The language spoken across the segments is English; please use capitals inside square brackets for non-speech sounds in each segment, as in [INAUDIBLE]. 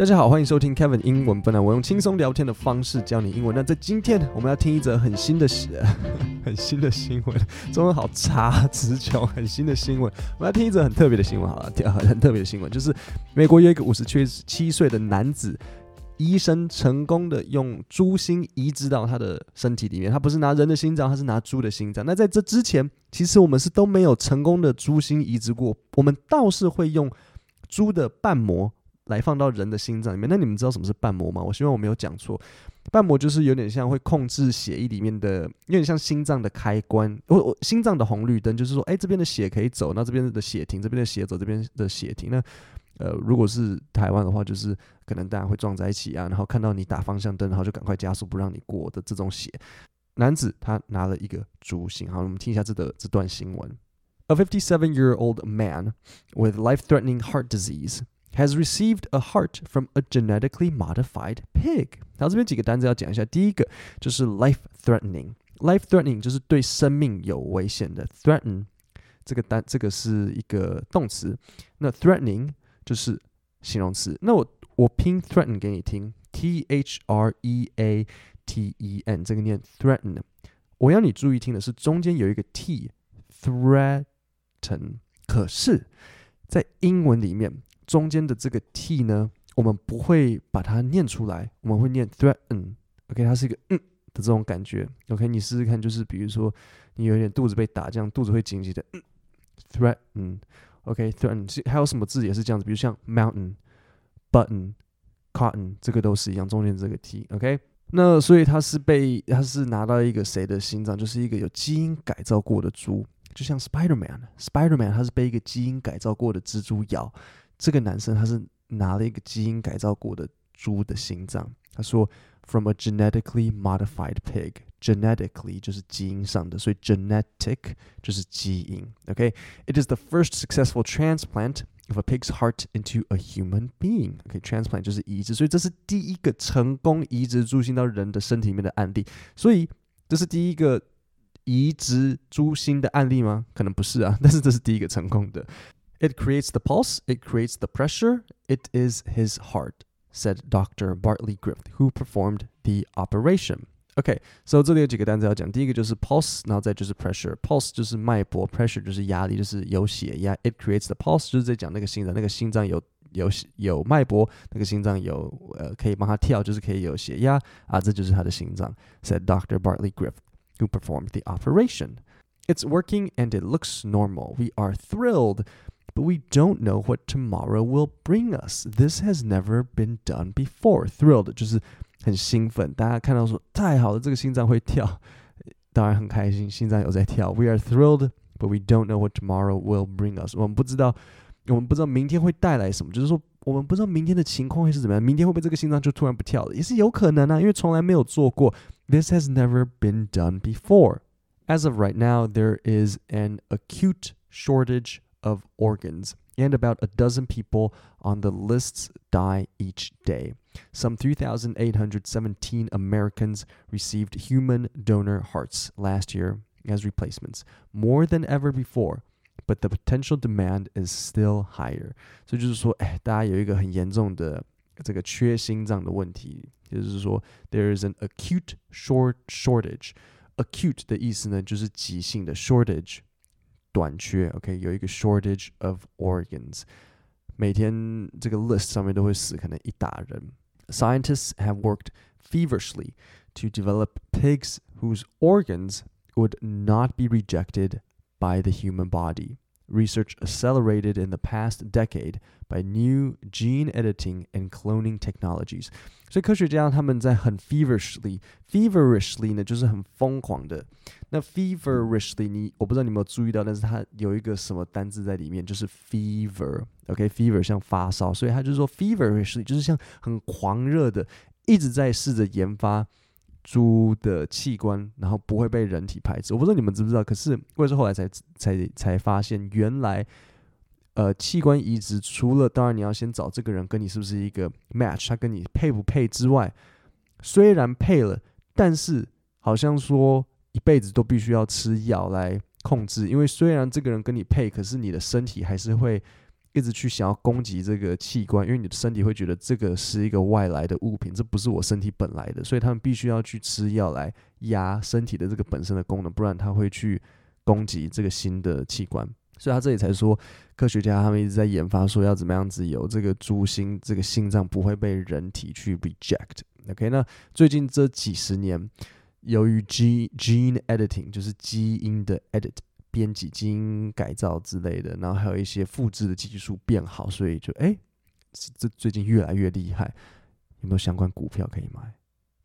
大家好，欢迎收听 Kevin 英文不难。我用轻松聊天的方式教你英文。那在今天，我们要听一则很新的、[LAUGHS] 很新的新闻。中文好差，词穷。很新的新闻，我们要听一则很特别的新闻。好了，[LAUGHS] 很特别的新闻，就是美国有一个五十七岁的男子，医生成功的用猪心移植到他的身体里面。他不是拿人的心脏，他是拿猪的心脏。那在这之前，其实我们是都没有成功的猪心移植过。我们倒是会用猪的瓣膜。来放到人的心脏里面，那你们知道什么是瓣膜吗？我希望我没有讲错，瓣膜就是有点像会控制血液里面的，有点像心脏的开关，我我心脏的红绿灯，就是说，哎，这边的血可以走，那这边的血停，这边的血走，这边的血停。那呃，如果是台湾的话，就是可能大家会撞在一起啊，然后看到你打方向灯，然后就赶快加速不让你过的这种血。男子他拿了一个猪心，好，我们听一下这的这段新闻：A fifty-seven-year-old man with life-threatening heart disease. has received a heart from a genetically modified pig。然后这边几个单词要讲一下，第一个就是 life threatening。life threatening 就是对生命有危险的，threaten 这个单这个是一个动词，那 threatening 就是形容词。那我我拼 threaten 给你听，t h r e a t e n 这个念 threaten。我要你注意听的是中间有一个 t，threaten。可是，在英文里面。 中间的这个 t 呢，我们不会把它念出来，我们会念 threaten，OK，它是一个嗯的这种感觉，OK，你试试看，就是比如说你有点肚子被打，这样肚子会紧紧的嗯，threaten，OK，threaten，还有什么字也是这样子，比如像 mountain，button，cotton，这个都是一样，中间这个 t，OK，那所以它是被它是拿到一个谁的心脏，就是一个有基因改造过的猪，就像 Spiderman，Spiderman 它是被一个基因改造过的蜘蛛咬。这个男生他是拿了一个基因改造过的猪的心脏。他说，from a genetically modified pig。genetically 就是基因上的，所以 genetic 就是基因。OK，it is the first successful transplant of a pig's heart into a human being。OK，transplant 就是移植，所以这是第一个成功移植猪心到人的身体里面的案例。所以这是第一个移植猪心的案例吗？可能不是啊，但是这是第一个成功的。 it creates the pulse, it creates the pressure, it is his heart, said Dr. Bartley Griffith, who performed the operation. OK，so、okay, 这里有几个单词要讲，第一个就是 pulse，然后再就是 pressure。pulse 就是脉搏，pressure 就是压力，就是有血压。It creates the pulse，就是在讲那个心脏，那个心脏有有有脉搏，那个心脏有呃可以帮它跳，就是可以有血压啊，这就是他的心脏。Said Dr. Bartley Griffith, who performed the operation. It's working and it looks normal. We are thrilled but we don't know what tomorrow will bring us. This has never been done before. Thrilled 就是很兴奋，大家看到说太好了，这个心脏会跳，当然很开心，心脏有在跳。We [LAUGHS] are thrilled, but we don't know what tomorrow will bring us. 我们不知道，我们不知道明天会带来什么，就是说我们不知道明天的情况会是怎么样，明天会不会这个心脏就突然不跳了，也是有可能啊，因为从来没有做过。This has never been done before. As of right now, there is an acute shortage of organs, and about a dozen people on the lists die each day. Some 3,817 Americans received human donor hearts last year as replacements, more than ever before. But the potential demand is still higher. 所以就是说，哎，大家有一个很严重的这个缺心脏的问题，就是说，there is an acute short shortage. Acute 的意思呢，就是急性的 shortage 短缺，OK，有一个 shortage of organs，每天这个 list 上面都会死可能一打人。Scientists have worked feverishly to develop pigs whose organs would not be rejected by the human body. Research accelerated in the past decade by new gene editing and cloning technologies. 所以科学家他们在很 feverishly，feverishly 呢就是很疯狂的。那 feverishly 你我不知道你有没有注意到，但是它有一个什么单字在里面，就是 fever。OK，fever 像发烧，所以他就说 feverishly 就是像很狂热的，一直在试着研发。 猪的器官，然后不会被人体排斥。我不知道你们知不知道，可是我也是后来才才才发现，原来呃器官移植除了当然你要先找这个人跟你是不是一个 match，他跟你配不配之外，虽然配了，但是好像说一辈子都必须要吃药来控制，因为虽然这个人跟你配，可是你的身体还是会一直去想要攻击这个器官，因为你的身体会觉得这个是一个外来的物品，这不是我身体本来的，所以他们必须要去吃药来压身体的这个本身的功能，不然他会去攻击这个新的器官。所以他这里才说，科学家他们一直在研发，说要怎么样子有这个猪心，这个心脏不会被人体去 reject。OK，那最近这几十年，由于 gene gene editing 就是基因的 edit 编辑、基因改造之类的，然后还有一些复制的技术变好，所以就哎，这最近越来越厉害。有没有相关股票可以买？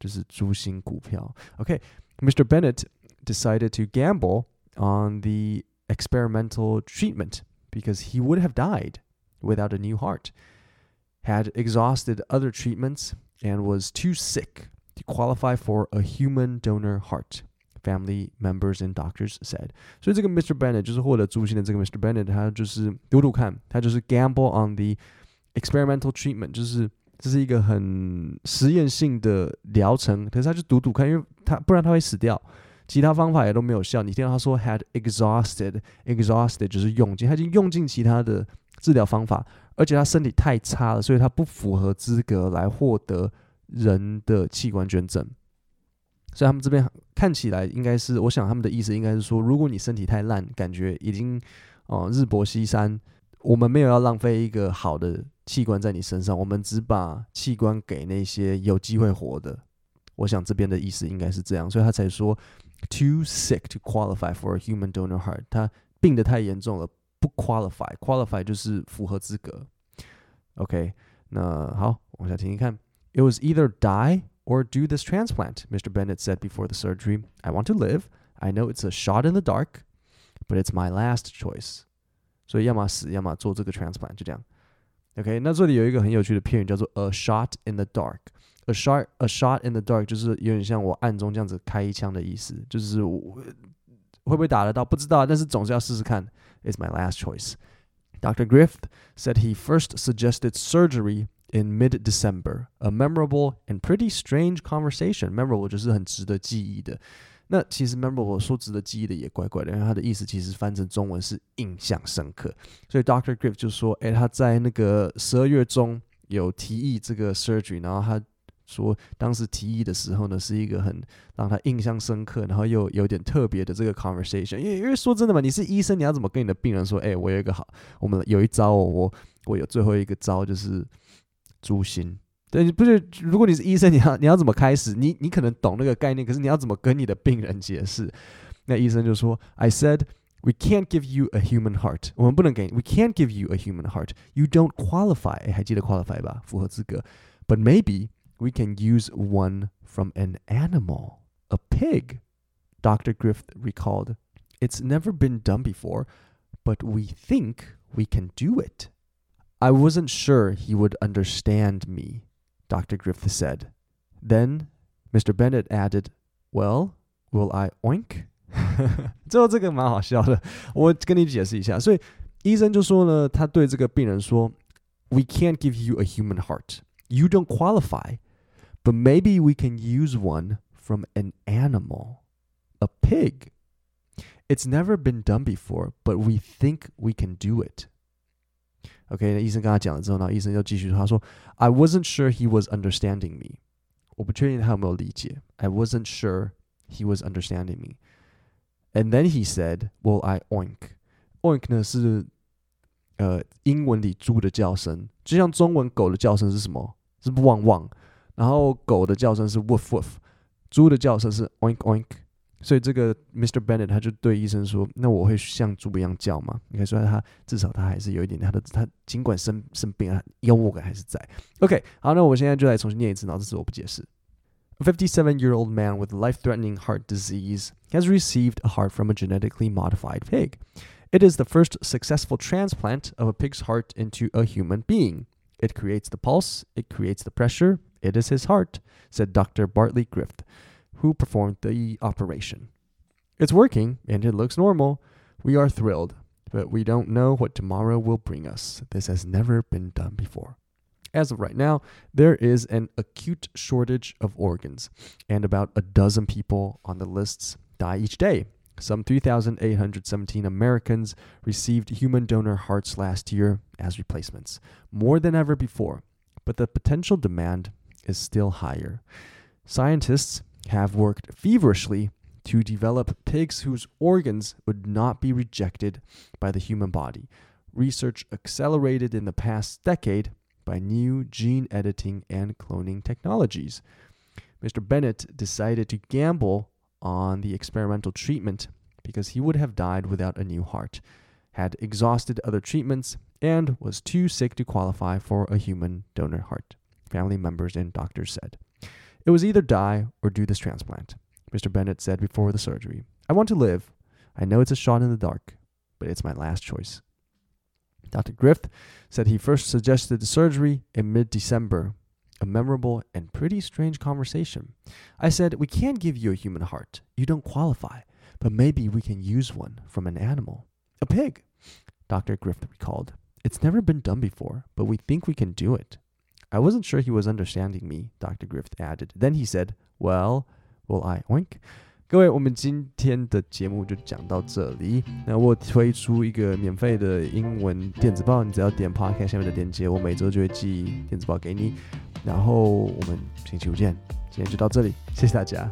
就是猪心股票。OK，Mr. Bennett decided to gamble on the experimental treatment because he would have died without a new heart, had exhausted other treatments, and was too sick to qualify for a human donor heart. Family members and doctors said，所以这个 Mr. Bennett 就是获得诛心的这个 Mr. Bennett，他就是赌赌看，他就是 gamble on the experimental treatment，就是这是一个很实验性的疗程，可是他就赌赌看，因为他不然他会死掉。其他方法也都没有效。你听到他说 had exhausted，exhausted 就是用尽，他已经用尽其他的治疗方法，而且他身体太差了，所以他不符合资格来获得人的器官捐赠。所以他们这边看起来应该是，我想他们的意思应该是说，如果你身体太烂，感觉已经哦日薄西山，我们没有要浪费一个好的器官在你身上，我们只把器官给那些有机会活的。我想这边的意思应该是这样，所以他才说。too sick to qualify for a human donor heart，他病得太严重了，不 qualify，qualify 就是符合资格。OK，那好，往下听听看。It was either die or do this transplant, Mr. Bennett said before the surgery. I want to live. I know it's a shot in the dark, but it's my last choice. 所以要么死，要么做这个 transplant，就这样。OK，那这里有一个很有趣的片语叫做 a shot in the dark。a shot a shot in the dark 就是有点像我暗中这样子开一枪的意思，就是我会不会打得到不知道，但是总是要试试看。Is my last choice. Dr. Griffith said he first suggested surgery in mid December, a memorable and pretty strange conversation. Memorable 就是很值得记忆的。那其实 memorable 说值得记忆的也怪怪的，因为它的意思其实翻成中文是印象深刻。所以 Doctor Griff 就说，哎，他在那个十二月中有提议这个 surgery，然后他说当时提议的时候呢，是一个很让他印象深刻，然后又有点特别的这个 conversation。因为因为说真的嘛，你是医生，你要怎么跟你的病人说？哎，我有一个好，我们有一招哦，我我有最后一个招就是猪心。对，你不是？如果你是医生，你要你要怎么开始？你你可能懂那个概念，可是你要怎么跟你的病人解释？那医生就说：“I said we can't give you a human heart，我们不能给，we can't give you a human heart. You don't qualify，还记得 qualify 吧？符合资格。But maybe we can use one from an animal, a pig.” Dr. Griffith recalled, "It's never been done before, but we think we can do it." I wasn't sure he would understand me, Dr. Griffith said. Then Mr. Bennett added, Well, will I oink? [LAUGHS] 最后这个蛮好笑的，我跟你解释一下。所以医生就说呢，他对这个病人说：“We can't give you a human heart. You don't qualify but maybe we can use one from an animal, a pig. It's never been done before, but we think we can do it. OK，那医生跟他讲了之后呢，医生又继续说，他说，I wasn't sure he was understanding me。我不确定他有没有理解。I wasn't sure he was understanding me. And then he said, "Well, I oink." Oink 呢是呃英文里猪的叫声，就像中文狗的叫声是什么？是汪汪。然后狗的叫声是 woof woof，猪的叫声是 oink oink， 所以这个 Mr. Bennett 他就对医生说：“那我会像猪一样叫吗？”你看，说他至少他还是有一点他的他尽管生生病啊，幽默感还是在。OK，好，那我现在就来重新念一次，然后这次我不解释。A 57 year old man with life threatening heart disease has received a heart from a genetically modified pig. It is the first successful transplant of a pig's heart into a human being. It creates the pulse, it creates the pressure, it is his heart, said Dr. Bartley Griffith, who performed the operation. It's working, and it looks normal. We are thrilled, but we don't know what tomorrow will bring us. This has never been done before. As of right now, there is an acute shortage of organs, and about a dozen people on the lists die each day. Some 3,817 Americans received human donor hearts last year as replacements, more than ever before, but the potential demand is still higher. Scientists have worked feverishly to develop pigs whose organs would not be rejected by the human body. Research accelerated in the past decade by new gene editing and cloning technologies. Mr. Bennett decided to gamble on the experimental treatment because he would have died without a new heart, had exhausted other treatments, and was too sick to qualify for a human donor heart, family members and doctors said. It was either die or do this transplant, Mr. Bennett said before the surgery. I want to live. I know it's a shot in the dark, but it's my last choice. Dr. Griffith said he first suggested the surgery in mid December a memorable and pretty strange conversation. I said, We can't give you a human heart. You don't qualify, but maybe we can use one from an animal. A pig, Dr. Griffith recalled. It's never been done before, but we think we can do it. I wasn't sure he was understanding me, Dr. Griffith added. Then he said, Well, will I oink? 各位，我们今天的节目就讲到这里。那我推出一个免费的英文电子报，你只要点 Podcast 下面的链接，我每周就会寄电子报给你。然后我们星期五见，今天就到这里，谢谢大家。